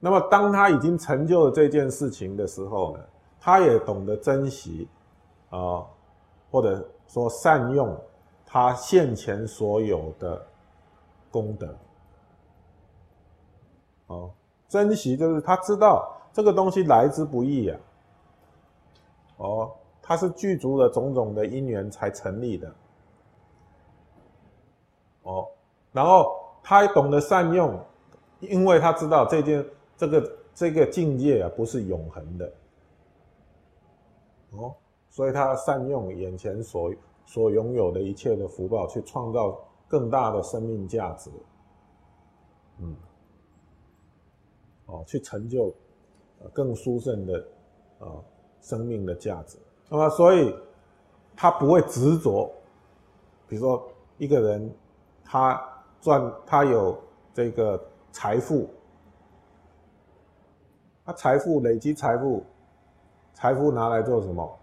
那么当他已经成就了这件事情的时候呢，他也懂得珍惜啊，或者说善用他现前所有的功德。哦，珍惜就是他知道这个东西来之不易呀。哦，他是具足了种种的因缘才成立的。哦，然后他懂得善用，因为他知道这件这个这个境界啊不是永恒的。哦，所以他善用眼前所所拥有的一切的福报，去创造更大的生命价值。嗯。哦，去成就更殊胜的啊生命的价值。那么，所以他不会执着。比如说，一个人他赚，他有这个财富，他财富累积财富，财富拿来做什么？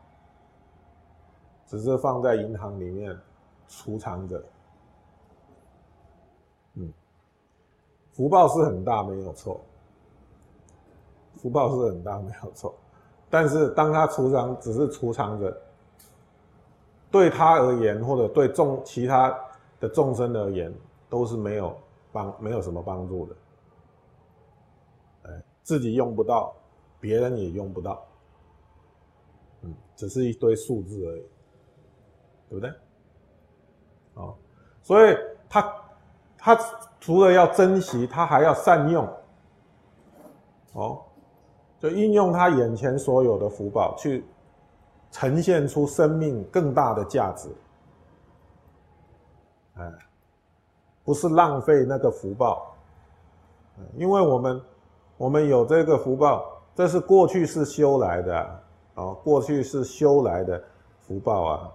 只是放在银行里面储藏着。嗯，福报是很大，没有错。福报是很大，没有错，但是当他储藏只是储藏着，对他而言，或者对众其他的众生而言，都是没有帮，没有什么帮助的。自己用不到，别人也用不到，嗯，只是一堆数字而已，对不对？哦，所以他他除了要珍惜，他还要善用，哦。就运用他眼前所有的福报，去呈现出生命更大的价值。哎，不是浪费那个福报，因为我们我们有这个福报，这是过去是修来的啊，过去是修来的福报啊，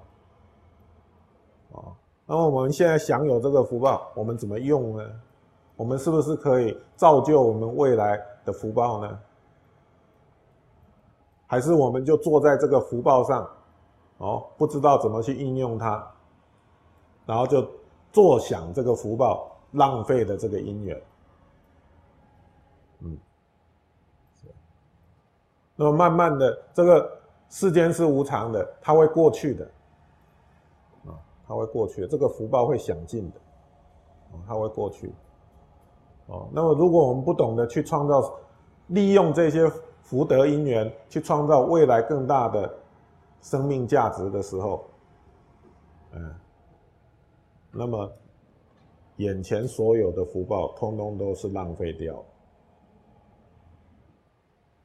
哦，那么我们现在享有这个福报，我们怎么用呢？我们是不是可以造就我们未来的福报呢？还是我们就坐在这个福报上，哦，不知道怎么去应用它，然后就坐享这个福报，浪费的这个因缘，嗯，那么慢慢的，这个世间是无常的，它会过去的，啊，它会过去的，这个福报会享尽的，啊，它会过去，哦，那么如果我们不懂得去创造，利用这些。福德因缘去创造未来更大的生命价值的时候，嗯，那么眼前所有的福报通通都是浪费掉，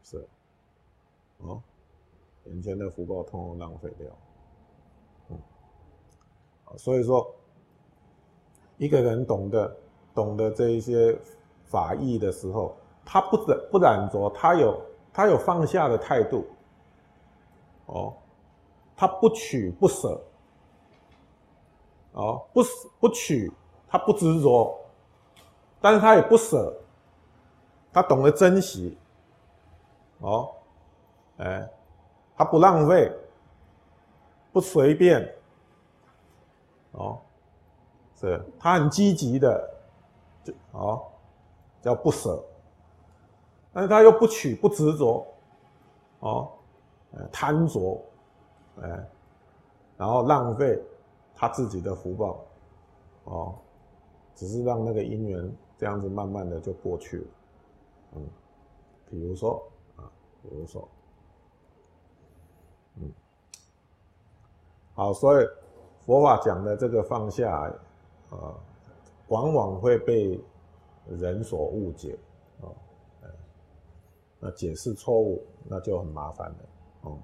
是，哦，眼前的福报通通浪费掉，嗯，所以说，一个人懂得懂得这一些法义的时候，他不染不染着，他有。他有放下的态度，哦，他不取不舍，哦，不不取，他不执着，但是他也不舍，他懂得珍惜，哦，哎，他不浪费，不随便，哦，是，他很积极的，就哦，叫不舍。但是他又不取不执着，哦，贪着，哎，然后浪费他自己的福报，哦，只是让那个因缘这样子慢慢的就过去了，嗯，比如说啊，比如说，嗯，好，所以佛法讲的这个放下，啊，往往会被人所误解。啊那解释错误，那就很麻烦了。哦